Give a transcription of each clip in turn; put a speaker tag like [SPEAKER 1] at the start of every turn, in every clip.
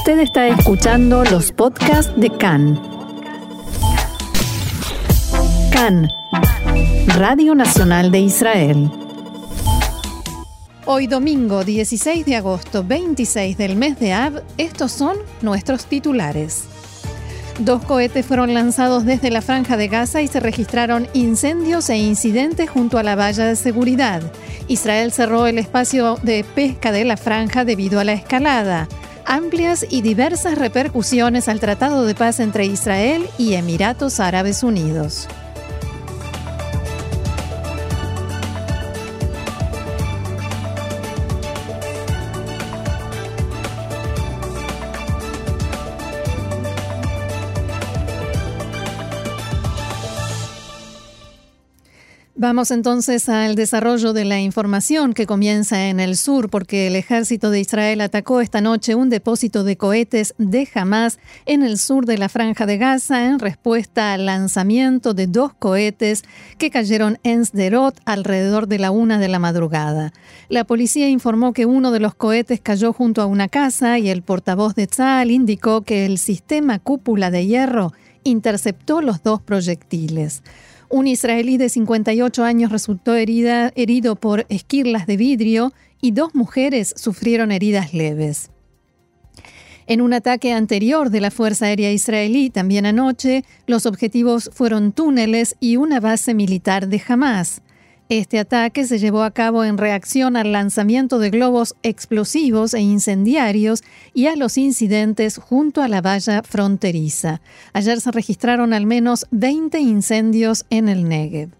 [SPEAKER 1] Usted está escuchando los podcasts de CAN. CAN, Radio Nacional de Israel. Hoy domingo 16 de agosto 26 del mes de Av, estos son nuestros titulares. Dos cohetes fueron lanzados desde la franja de Gaza y se registraron incendios e incidentes junto a la valla de seguridad. Israel cerró el espacio de pesca de la franja debido a la escalada amplias y diversas repercusiones al Tratado de Paz entre Israel y Emiratos Árabes Unidos. Vamos entonces al desarrollo de la información que comienza en el sur, porque el ejército de Israel atacó esta noche un depósito de cohetes de Hamas en el sur de la franja de Gaza en respuesta al lanzamiento de dos cohetes que cayeron en Sderot alrededor de la una de la madrugada. La policía informó que uno de los cohetes cayó junto a una casa y el portavoz de Tzal indicó que el sistema cúpula de hierro interceptó los dos proyectiles. Un israelí de 58 años resultó herido por esquirlas de vidrio y dos mujeres sufrieron heridas leves. En un ataque anterior de la Fuerza Aérea Israelí, también anoche, los objetivos fueron túneles y una base militar de Hamas. Este ataque se llevó a cabo en reacción al lanzamiento de globos explosivos e incendiarios y a los incidentes junto a la valla fronteriza. Ayer se registraron al menos 20 incendios en el Negev.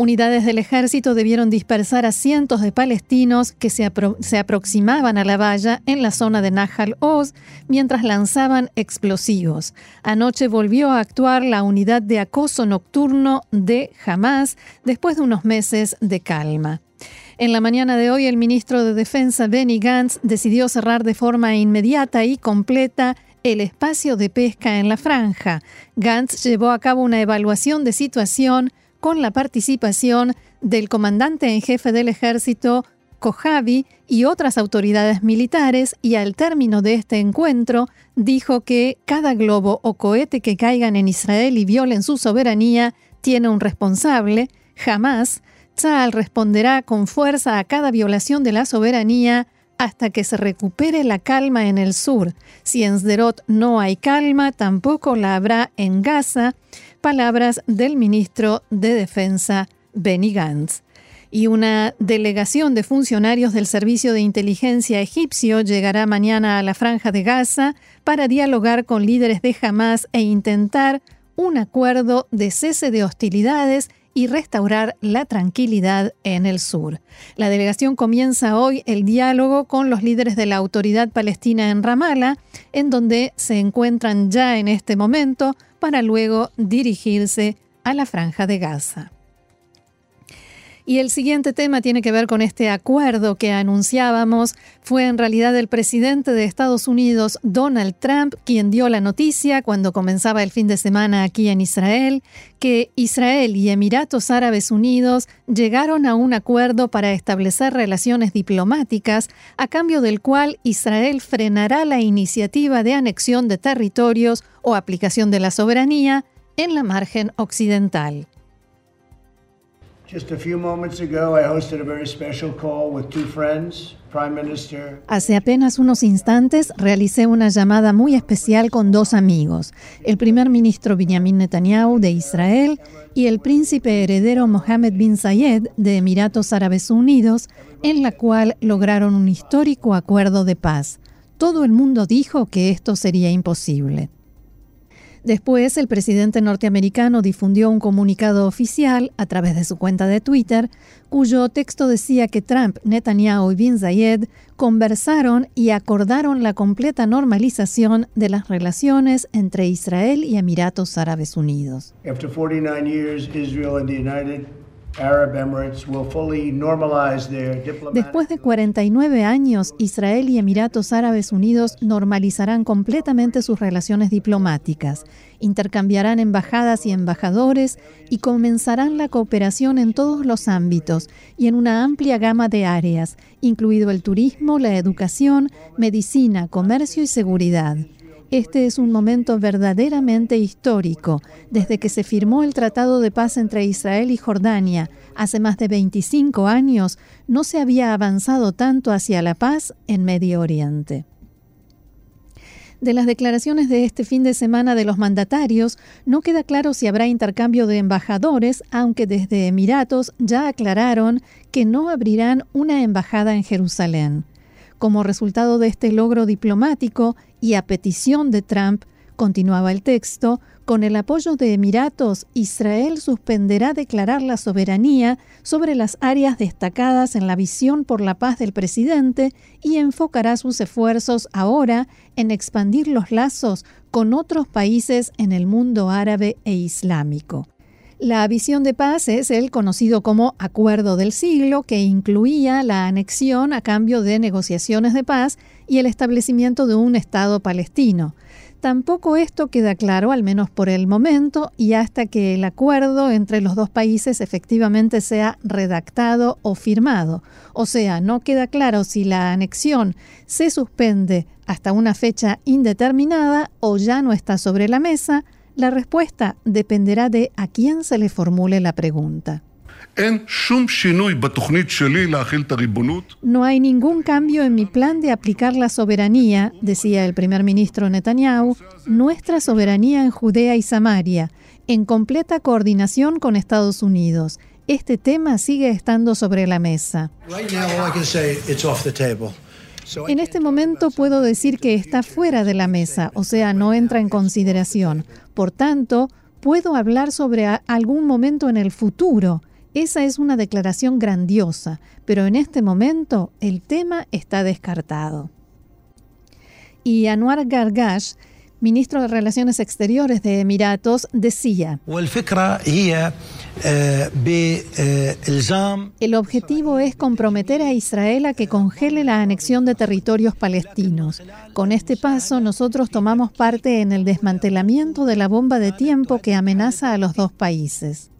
[SPEAKER 1] Unidades del ejército debieron dispersar a cientos de palestinos que se, aproximaban a la valla en la zona de Nahal Oz mientras lanzaban explosivos. Anoche volvió a actuar la unidad de acoso nocturno de Hamas después de unos meses de calma. En la mañana de hoy, el ministro de Defensa Benny Gantz decidió cerrar de forma inmediata y completa el espacio de pesca en la franja. Gantz llevó a cabo una evaluación de situación con la participación del comandante en jefe del ejército, Kojavi, y otras autoridades militares, y al término de este encuentro dijo que cada globo o cohete que caigan en Israel y violen su soberanía tiene un responsable, jamás, Tzal responderá con fuerza a cada violación de la soberanía hasta que se recupere la calma en el sur. Si en Sderot no hay calma, tampoco la habrá en Gaza. Palabras del ministro de Defensa Benny Gantz. Y una delegación de funcionarios del Servicio de Inteligencia egipcio llegará mañana a la Franja de Gaza para dialogar con líderes de Hamas e intentar un acuerdo de cese de hostilidades y restaurar la tranquilidad en el sur. La delegación comienza hoy el diálogo con los líderes de la autoridad palestina en Ramallah, en donde se encuentran ya en este momento para luego dirigirse a la franja de Gaza. Y el siguiente tema tiene que ver con este acuerdo que anunciábamos. Fue en realidad el presidente de Estados Unidos, Donald Trump, quien dio la noticia cuando comenzaba el fin de semana aquí en Israel, que Israel y Emiratos Árabes Unidos llegaron a un acuerdo para establecer relaciones diplomáticas, a cambio del cual Israel frenará la iniciativa de anexión de territorios o aplicación de la soberanía en la margen occidental. Hace apenas unos instantes realicé una llamada muy especial con dos amigos, el primer ministro Benjamin Netanyahu de Israel y el príncipe heredero Mohammed bin Zayed de Emiratos Árabes Unidos, en la cual lograron un histórico acuerdo de paz. Todo el mundo dijo que esto sería imposible. Después, el presidente norteamericano difundió un comunicado oficial a través de su cuenta de Twitter, cuyo texto decía que Trump, Netanyahu y Bin Zayed conversaron y acordaron la completa normalización de las relaciones entre Israel y Emiratos Árabes Unidos. Después de 49 años, Israel y Emiratos Árabes Unidos normalizarán completamente sus relaciones diplomáticas, intercambiarán embajadas y embajadores y comenzarán la cooperación en todos los ámbitos y en una amplia gama de áreas, incluido el turismo, la educación, medicina, comercio y seguridad. Este es un momento verdaderamente histórico. Desde que se firmó el Tratado de Paz entre Israel y Jordania hace más de 25 años, no se había avanzado tanto hacia la paz en Medio Oriente. De las declaraciones de este fin de semana de los mandatarios, no queda claro si habrá intercambio de embajadores, aunque desde Emiratos ya aclararon que no abrirán una embajada en Jerusalén. Como resultado de este logro diplomático y a petición de Trump, continuaba el texto, con el apoyo de Emiratos, Israel suspenderá declarar la soberanía sobre las áreas destacadas en la visión por la paz del presidente y enfocará sus esfuerzos ahora en expandir los lazos con otros países en el mundo árabe e islámico. La visión de paz es el conocido como Acuerdo del Siglo, que incluía la anexión a cambio de negociaciones de paz y el establecimiento de un Estado palestino. Tampoco esto queda claro, al menos por el momento, y hasta que el acuerdo entre los dos países efectivamente sea redactado o firmado. O sea, no queda claro si la anexión se suspende hasta una fecha indeterminada o ya no está sobre la mesa, la respuesta dependerá de a quién se le formule la pregunta. No hay ningún cambio en mi plan de aplicar la soberanía, decía el primer ministro Netanyahu, nuestra soberanía en Judea y Samaria, en completa coordinación con Estados Unidos. Este tema sigue estando sobre la mesa. En este momento puedo decir que está fuera de la mesa, o sea, no entra en consideración. Por tanto, puedo hablar sobre algún momento en el futuro. Esa es una declaración grandiosa, pero en este momento el tema está descartado. Y Anwar Gargash, ministro de Relaciones Exteriores de Emiratos, decía, el objetivo es comprometer a Israel a que congele la anexión de territorios palestinos. Con este paso nosotros tomamos parte en el desmantelamiento de la bomba de tiempo que amenaza a los dos países.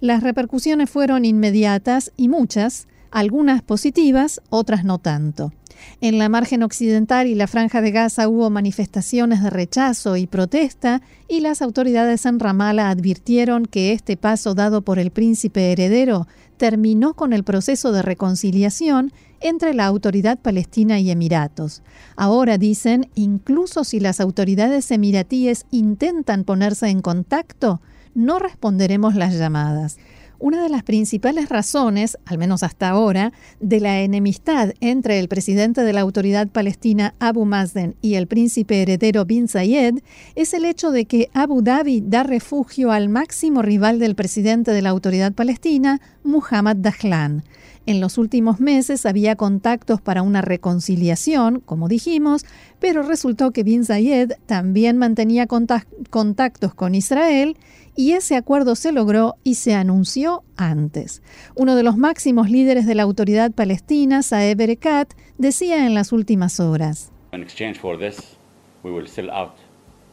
[SPEAKER 1] Las repercusiones fueron inmediatas y muchas, algunas positivas, otras no tanto. En la margen occidental y la franja de Gaza hubo manifestaciones de rechazo y protesta y las autoridades en Ramallah advirtieron que este paso dado por el príncipe heredero terminó con el proceso de reconciliación entre la autoridad palestina y Emiratos. Ahora dicen, incluso si las autoridades emiratíes intentan ponerse en contacto, no responderemos las llamadas. Una de las principales razones, al menos hasta ahora, de la enemistad entre el presidente de la autoridad palestina Abu Mazden y el príncipe heredero bin Zayed es el hecho de que Abu Dhabi da refugio al máximo rival del presidente de la autoridad palestina, Muhammad Dahlan. En los últimos meses había contactos para una reconciliación, como dijimos, pero resultó que bin Zayed también mantenía contactos con Israel y ese acuerdo se logró y se anunció antes. Uno de los máximos líderes de la autoridad palestina, Saeb Erekat, decía en las últimas horas. In exchange for this, we will sell out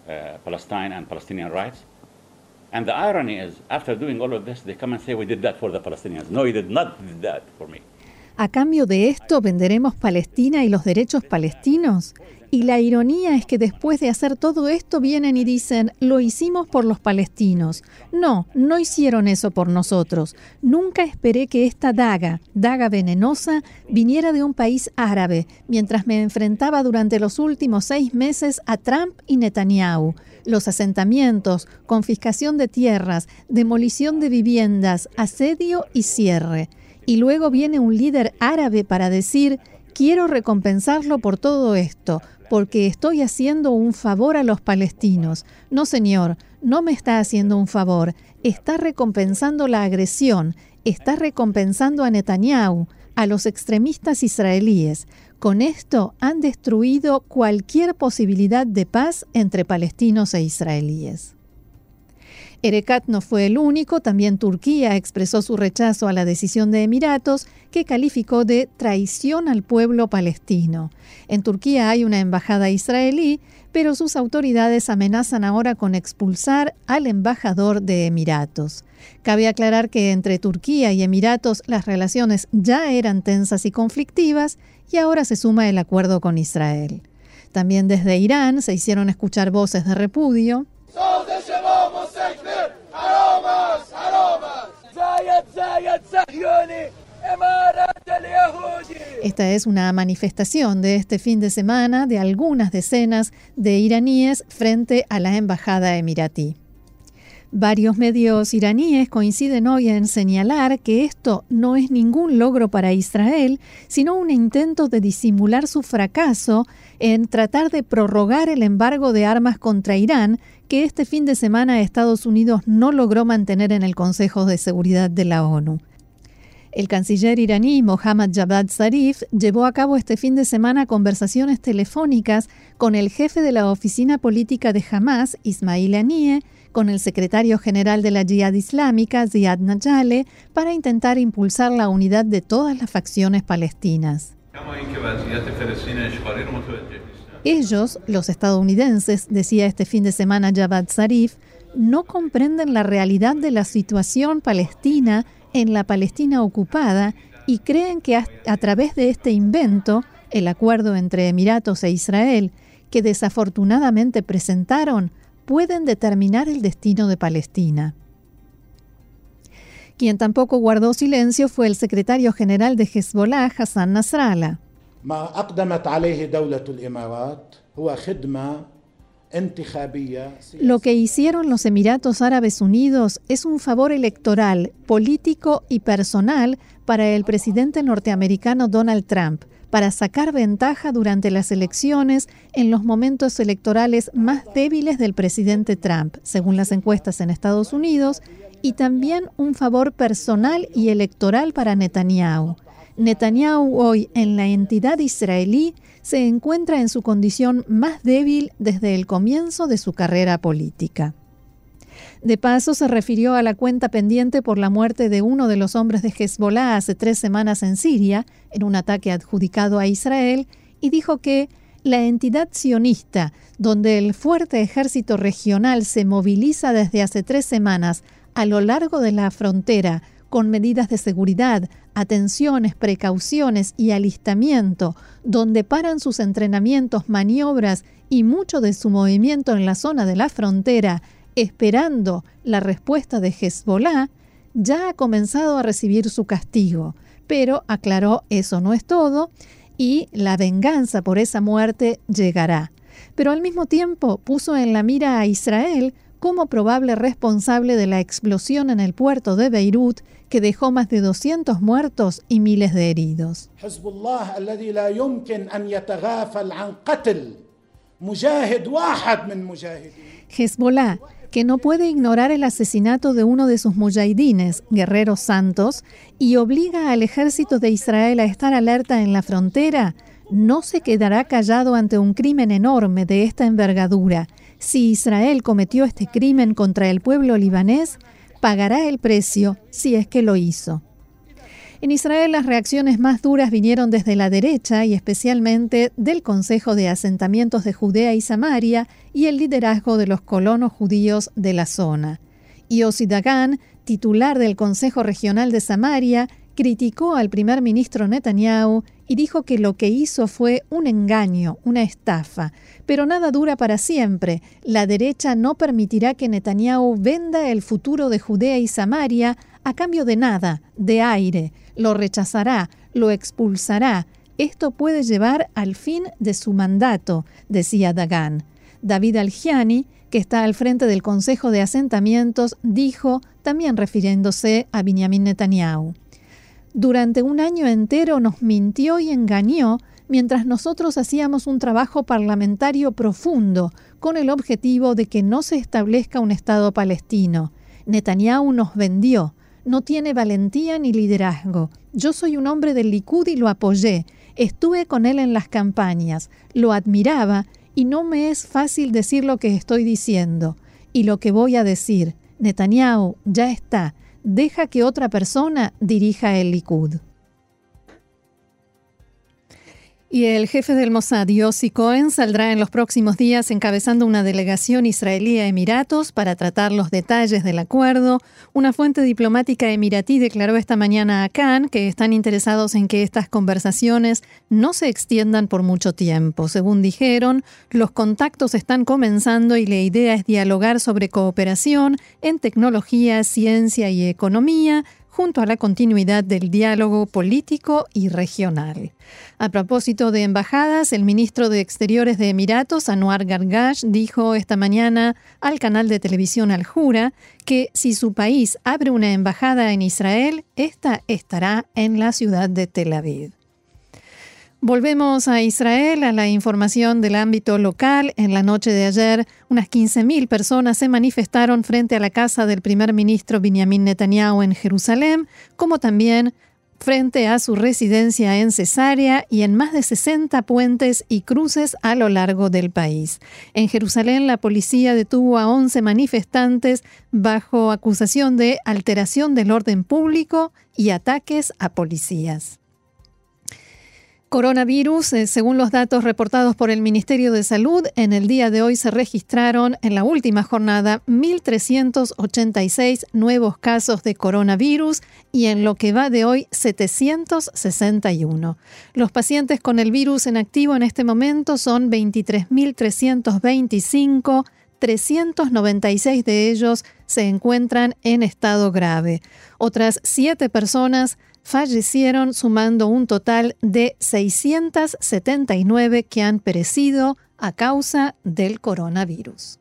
[SPEAKER 1] uh, Palestine and Palestinian rights. And the irony is, after doing all of this, they come and say we did that for the Palestinians. No, you did not do that for me. A cambio de esto, venderemos Palestina y los derechos palestinos. Y la ironía es que después de hacer todo esto vienen y dicen, lo hicimos por los palestinos. No, no hicieron eso por nosotros. Nunca esperé que esta daga, daga venenosa, viniera de un país árabe, mientras me enfrentaba durante los últimos seis meses a Trump y Netanyahu. Los asentamientos, confiscación de tierras, demolición de viviendas, asedio y cierre. Y luego viene un líder árabe para decir, quiero recompensarlo por todo esto, porque estoy haciendo un favor a los palestinos. No, señor, no me está haciendo un favor, está recompensando la agresión, está recompensando a Netanyahu, a los extremistas israelíes. Con esto han destruido cualquier posibilidad de paz entre palestinos e israelíes. Erekat no fue el único, también Turquía expresó su rechazo a la decisión de Emiratos, que calificó de traición al pueblo palestino. En Turquía hay una embajada israelí, pero sus autoridades amenazan ahora con expulsar al embajador de Emiratos. Cabe aclarar que entre Turquía y Emiratos las relaciones ya eran tensas y conflictivas y ahora se suma el acuerdo con Israel. También desde Irán se hicieron escuchar voces de repudio. Esta es una manifestación de este fin de semana de algunas decenas de iraníes frente a la embajada emiratí. Varios medios iraníes coinciden hoy en señalar que esto no es ningún logro para Israel, sino un intento de disimular su fracaso en tratar de prorrogar el embargo de armas contra Irán que este fin de semana Estados Unidos no logró mantener en el Consejo de Seguridad de la ONU. El canciller iraní Mohammad Javad Zarif llevó a cabo este fin de semana conversaciones telefónicas con el jefe de la oficina política de Hamas, Ismail Haniyeh, con el secretario general de la Jihad Islámica, Ziad Najale, para intentar impulsar la unidad de todas las facciones palestinas. Ellos, los estadounidenses, decía este fin de semana Javad Zarif, no comprenden la realidad de la situación palestina en la Palestina ocupada y creen que a, través de este invento, el acuerdo entre Emiratos e Israel, que desafortunadamente presentaron, pueden determinar el destino de Palestina. Quien tampoco guardó silencio fue el secretario general de Hezbollah, Hassan Nasrallah. Lo que hicieron los Emiratos Árabes Unidos es un favor electoral, político y personal para el presidente norteamericano Donald Trump, para sacar ventaja durante las elecciones en los momentos electorales más débiles del presidente Trump, según las encuestas en Estados Unidos, y también un favor personal y electoral para Netanyahu. Netanyahu hoy en la entidad israelí se encuentra en su condición más débil desde el comienzo de su carrera política. De paso, se refirió a la cuenta pendiente por la muerte de uno de los hombres de Hezbollah hace tres semanas en Siria, en un ataque adjudicado a Israel, y dijo que la entidad sionista, donde el fuerte ejército regional se moviliza desde hace tres semanas a lo largo de la frontera con medidas de seguridad, atenciones, precauciones y alistamiento, donde paran sus entrenamientos, maniobras y mucho de su movimiento en la zona de la frontera esperando la respuesta de Hezbollah, ya ha comenzado a recibir su castigo, pero aclaró eso no es todo y la venganza por esa muerte llegará. Pero al mismo tiempo puso en la mira a Israel como probable responsable de la explosión en el puerto de Beirut que dejó más de 200 muertos y miles de heridos. Hezbollah, que no puede ignorar el asesinato de uno de sus mujahidines, guerreros santos, y obliga al ejército de Israel a estar alerta en la frontera, no se quedará callado ante un crimen enorme de esta envergadura. Si Israel cometió este crimen contra el pueblo libanés, pagará el precio si es que lo hizo. En Israel las reacciones más duras vinieron desde la derecha y especialmente del Consejo de Asentamientos de Judea y Samaria y el liderazgo de los colonos judíos de la zona. Yossi Dagan, titular del Consejo Regional de Samaria, criticó al primer ministro Netanyahu y dijo que lo que hizo fue un engaño, una estafa. Pero nada dura para siempre. La derecha no permitirá que Netanyahu venda el futuro de Judea y Samaria a cambio de nada, de aire. Lo rechazará, lo expulsará. Esto puede llevar al fin de su mandato, decía Dagan. David Algiani, que está al frente del Consejo de Asentamientos, dijo, también refiriéndose a Benjamin Netanyahu. Durante un año entero nos mintió y engañó mientras nosotros hacíamos un trabajo parlamentario profundo con el objetivo de que no se establezca un Estado palestino. Netanyahu nos vendió, no tiene valentía ni liderazgo. Yo soy un hombre del Likud y lo apoyé. Estuve con él en las campañas, lo admiraba y no me es fácil decir lo que estoy diciendo y lo que voy a decir. Netanyahu, ya está. Deja que otra persona dirija el Likud. Y el jefe del Mossad, Yossi Cohen, saldrá en los próximos días encabezando una delegación israelí a Emiratos para tratar los detalles del acuerdo. Una fuente diplomática emiratí declaró esta mañana a Khan que están interesados en que estas conversaciones no se extiendan por mucho tiempo. Según dijeron, los contactos están comenzando y la idea es dialogar sobre cooperación en tecnología, ciencia y economía, junto a la continuidad del diálogo político y regional. A propósito de embajadas, el ministro de Exteriores de Emiratos, Anwar Gargash, dijo esta mañana al canal de televisión Al Jura que si su país abre una embajada en Israel, esta estará en la ciudad de Tel Aviv. Volvemos a Israel, a la información del ámbito local. En la noche de ayer, unas 15.000 personas se manifestaron frente a la casa del primer ministro Benjamin Netanyahu en Jerusalén, como también frente a su residencia en Cesarea y en más de 60 puentes y cruces a lo largo del país. En Jerusalén, la policía detuvo a 11 manifestantes bajo acusación de alteración del orden público y ataques a policías. Coronavirus, eh, según los datos reportados por el Ministerio de Salud, en el día de hoy se registraron en la última jornada 1.386 nuevos casos de coronavirus y en lo que va de hoy 761. Los pacientes con el virus en activo en este momento son 23.325. 396 de ellos se encuentran en estado grave. Otras siete personas fallecieron sumando un total de 679 que han perecido a causa del coronavirus.